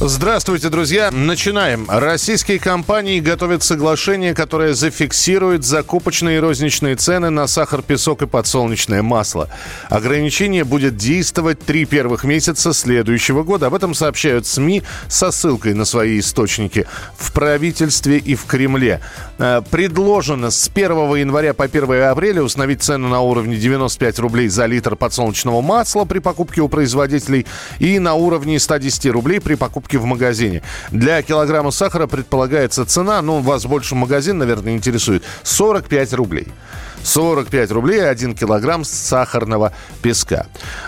Здравствуйте, друзья. Начинаем. Российские компании готовят соглашение, которое зафиксирует закупочные и розничные цены на сахар, песок и подсолнечное масло. Ограничение будет действовать три первых месяца следующего года. Об этом сообщают СМИ со ссылкой на свои источники в правительстве и в Кремле. Э, Предложено с 1 января по 1 апреля установить цену на уровне 95 рублей за литр подсолнечного масла при покупке у производителей и на уровне 110 рублей при покупке в магазине. Для килограмма сахара предполагается цена, ну, вас больше магазин, наверное, интересует, 45 рублей. 45 рублей 1 килограмм сахарного песка.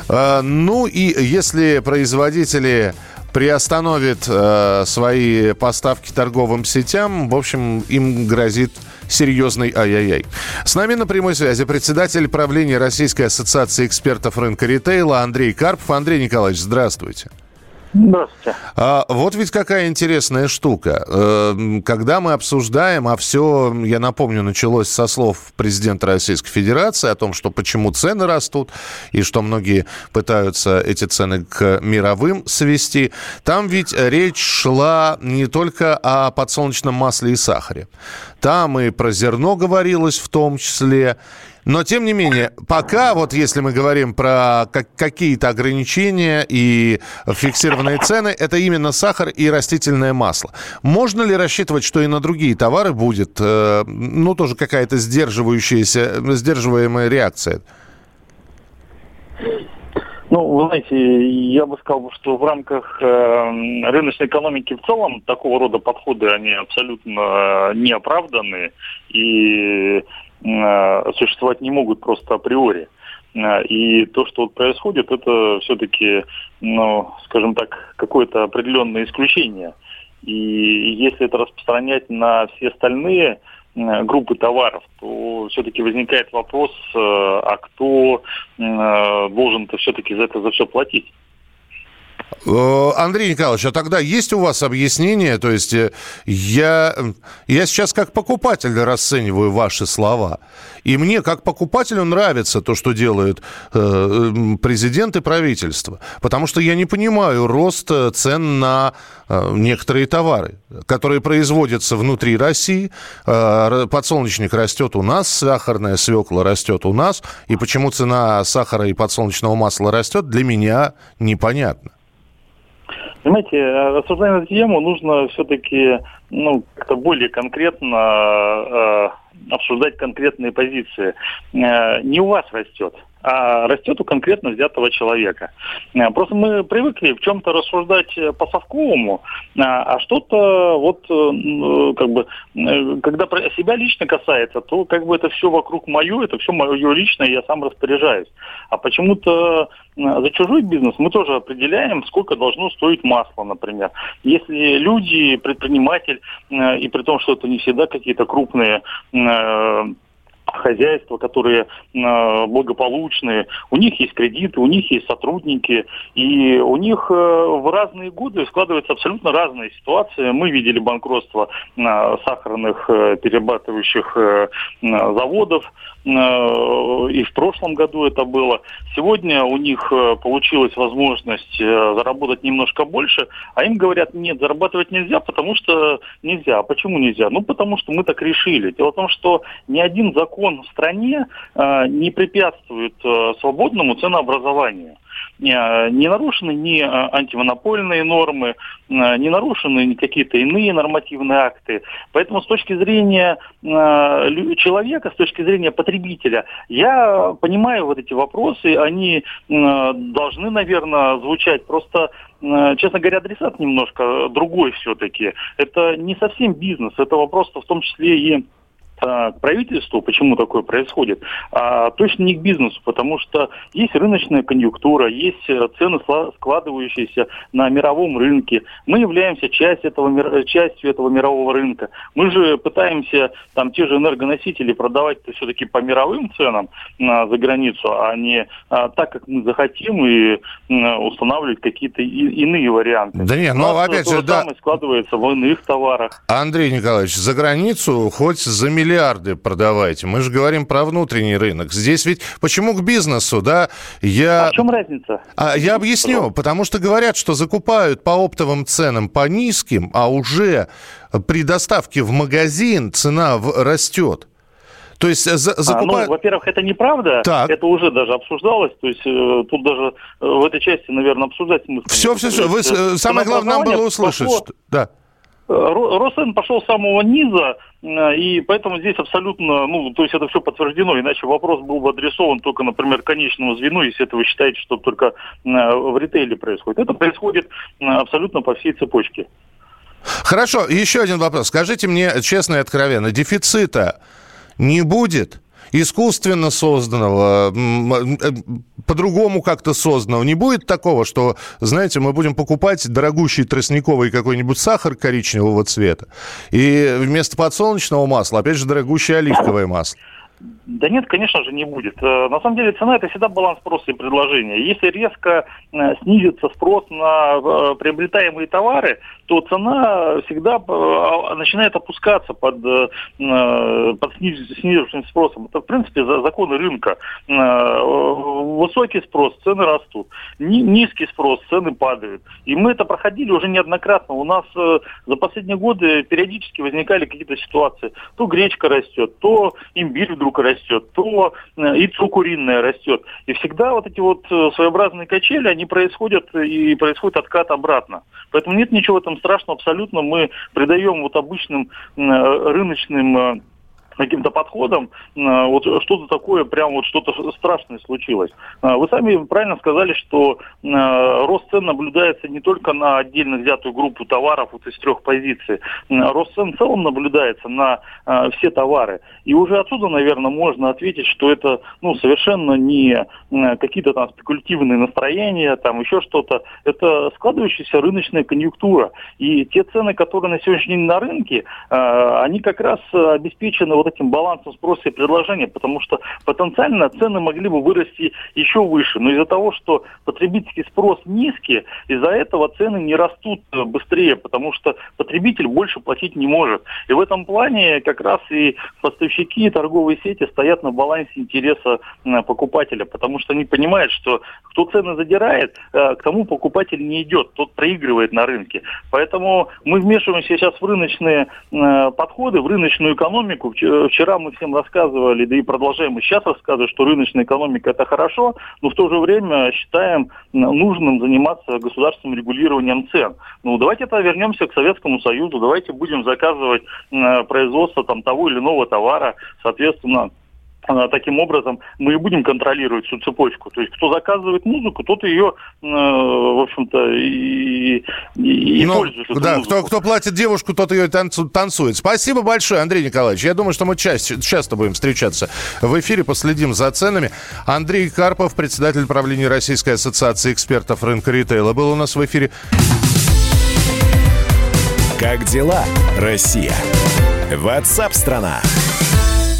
Э, Ну и если производители приостановят э, свои поставки торговым сетям, в общем, им грозит серьезный ай-яй-яй. С нами на прямой связи председатель правления Российской ассоциации экспертов рынка ритейла Андрей Карпов. Андрей Николаевич, здравствуйте. Здравствуйте. А, вот ведь какая интересная штука. Э, Когда мы обсуждаем, а все, я напомню, началось со слов президента Российской Федерации о том, что почему цены растут, и что многие пытаются эти цены к мировым свести. Там ведь речь шла не только о подсолнечном масле и сахаре. Там и про зерно говорилось в том числе. Но, тем не менее, пока, вот если мы говорим про как- какие-то ограничения и фиксированные цены, это именно сахар и растительное масло. Можно ли рассчитывать, что и на другие товары будет, э, ну, тоже какая-то сдерживающаяся, сдерживаемая реакция? Ну, вы знаете, я бы сказал, что в рамках э, рыночной экономики в целом такого рода подходы, они абсолютно э, неоправданы и э, существовать не могут просто априори. Э, И то, что вот происходит, это все-таки, ну, скажем так, какое-то определенное исключение. И если это распространять на все остальные э, группы товаров, то все-таки возникает вопрос, э, а кто э, должен-то все-таки за это за все платить? Э, Андрей Николаевич, а тогда есть у вас объяснение? То есть э, я, я сейчас как покупатель расцениваю ваши слова. И мне, как покупателю, нравится то, что делают э, президент и правительство. Потому что я не понимаю рост цен на некоторые товары, которые производятся внутри России. Подсолнечник растет у нас, сахарная свекла растет у нас. И почему цена сахара и подсолнечного масла растет, для меня непонятно. Понимаете, рассуждая эту тему, нужно все-таки ну, как-то более конкретно э, обсуждать конкретные позиции. Э, не у вас растет, а растет у конкретно взятого человека. Э, Просто мы привыкли в чем-то рассуждать э, по-совковому, э, а что-то вот как бы, когда себя лично касается, то как бы это все вокруг мое, это все мое личное, я сам распоряжаюсь. А почему-то за чужой бизнес мы тоже определяем, сколько должно стоить масло, например. Если люди, предприниматель, и при том, что это не всегда какие-то крупные хозяйства, которые э, благополучные, у них есть кредиты, у них есть сотрудники, и у них э, в разные годы складываются абсолютно разные ситуации. Мы видели банкротство э, сахарных перерабатывающих заводов, и в прошлом году это было. Сегодня у них получилась возможность заработать немножко больше, а им говорят, нет, зарабатывать нельзя, потому что нельзя. А почему нельзя? Ну, потому что мы так решили. Дело в том, что ни один закон в стране э, не препятствует э, свободному ценообразованию. Э, Не нарушены ни антимонопольные нормы, не нарушены ни какие-то иные нормативные акты. Поэтому с точки зрения человека, с точки зрения потребителя, я понимаю вот эти вопросы, они должны, наверное, звучать. Просто, честно говоря, адресат немножко другой все-таки. Это не совсем бизнес, это вопрос в том числе и к правительству, почему такое происходит, а точно не к бизнесу, потому что есть рыночная конъюнктура, есть цены, складывающиеся на мировом рынке. Мы являемся частью этого, частью этого мирового рынка. Мы же пытаемся там те же энергоносители продавать все-таки по мировым ценам а, за границу, а не а, так, как мы захотим, и а, устанавливать какие-то и, иные варианты. Да нет, но опять же, да. складывается в иных товарах. Андрей Николаевич, за границу хоть за миллиарды продавайте. Мы же говорим про внутренний рынок. Здесь ведь почему к бизнесу, да? Я... А в чем разница? А, я объясню. Потому что говорят, что закупают по оптовым ценам по низким, а уже при доставке в магазин цена в... растет. То есть за, закупают... а, ну, во-первых, это неправда. Так. Это уже даже обсуждалось. То есть э, тут даже э, в этой части, наверное, обсуждать смысл. Все, все, все. Вы, э, самое главное нам было услышать. Пошло... Что... Да. Росен пошел с самого низа, и поэтому здесь абсолютно, ну, то есть это все подтверждено, иначе вопрос был бы адресован только, например, конечному звену, если это вы считаете, что только в ритейле происходит. Это происходит абсолютно по всей цепочке. Хорошо, еще один вопрос. Скажите мне честно и откровенно, дефицита не будет? Искусственно созданного, э, по-другому как-то созданного. Не будет такого, что, знаете, мы будем покупать дорогущий тростниковый какой-нибудь сахар коричневого цвета, и вместо подсолнечного масла, опять же, дорогущее оливковое масло. Да нет, конечно же, не будет. Э, на самом деле цена это всегда баланс спроса и предложения. Если резко э, снизится спрос на э, приобретаемые товары, то цена всегда а, начинает опускаться под, под сниженным спросом. Это, в принципе, законы рынка. Высокий спрос, цены растут. Низкий спрос, цены падают. И мы это проходили уже неоднократно. У нас за последние годы периодически возникали какие-то ситуации. То гречка растет, то имбирь вдруг растет растет, то э, яйцо куриное растет. И всегда вот эти вот э, своеобразные качели, они происходят и происходит откат обратно. Поэтому нет ничего в этом страшного абсолютно. Мы придаем вот обычным э, рыночным каким-то подходом, э, вот что-то такое, прям вот что-то страшное случилось. Э, вы сами правильно сказали, что э, рост цен наблюдается не только на отдельно взятую группу товаров вот из трех позиций. Рост цен в целом наблюдается на все товары. И уже отсюда, наверное, можно ответить, что это ну, совершенно не какие-то там спекулятивные настроения, там еще что-то. Это складывающаяся рыночная конъюнктура. И те цены, которые на сегодняшний день на рынке, они как раз обеспечены вот этим балансом спроса и предложения, потому что потенциально цены могли бы вырасти еще выше. Но из-за того, что потребительский спрос низкий, из-за этого цены не растут быстрее, потому что потребитель больше платить не может. И в этом плане как раз и поставщики и торговые сети стоят на балансе интереса покупателя, потому что они понимают, что кто цены задирает, э, к тому покупатель не идет, тот проигрывает на рынке. Поэтому мы вмешиваемся сейчас в рыночные э, подходы, в рыночную экономику, вчера мы всем рассказывали, да и продолжаем и сейчас рассказывать, что рыночная экономика это хорошо, но в то же время считаем нужным заниматься государственным регулированием цен. Ну, давайте это вернемся к Советскому Союзу, давайте будем заказывать производство там того или иного товара, соответственно, таким образом мы и будем контролировать всю цепочку. То есть кто заказывает музыку, тот ее, э, в общем-то, и, и, ну, пользует. Да, кто, кто платит девушку, тот ее танцу, танцует. Спасибо большое, Андрей Николаевич. Я думаю, что мы часто, часто будем встречаться в эфире, последим за ценами. Андрей Карпов, председатель правления Российской ассоциации экспертов рынка ритейла, был у нас в эфире. Как дела, Россия? Ватсап-страна! страна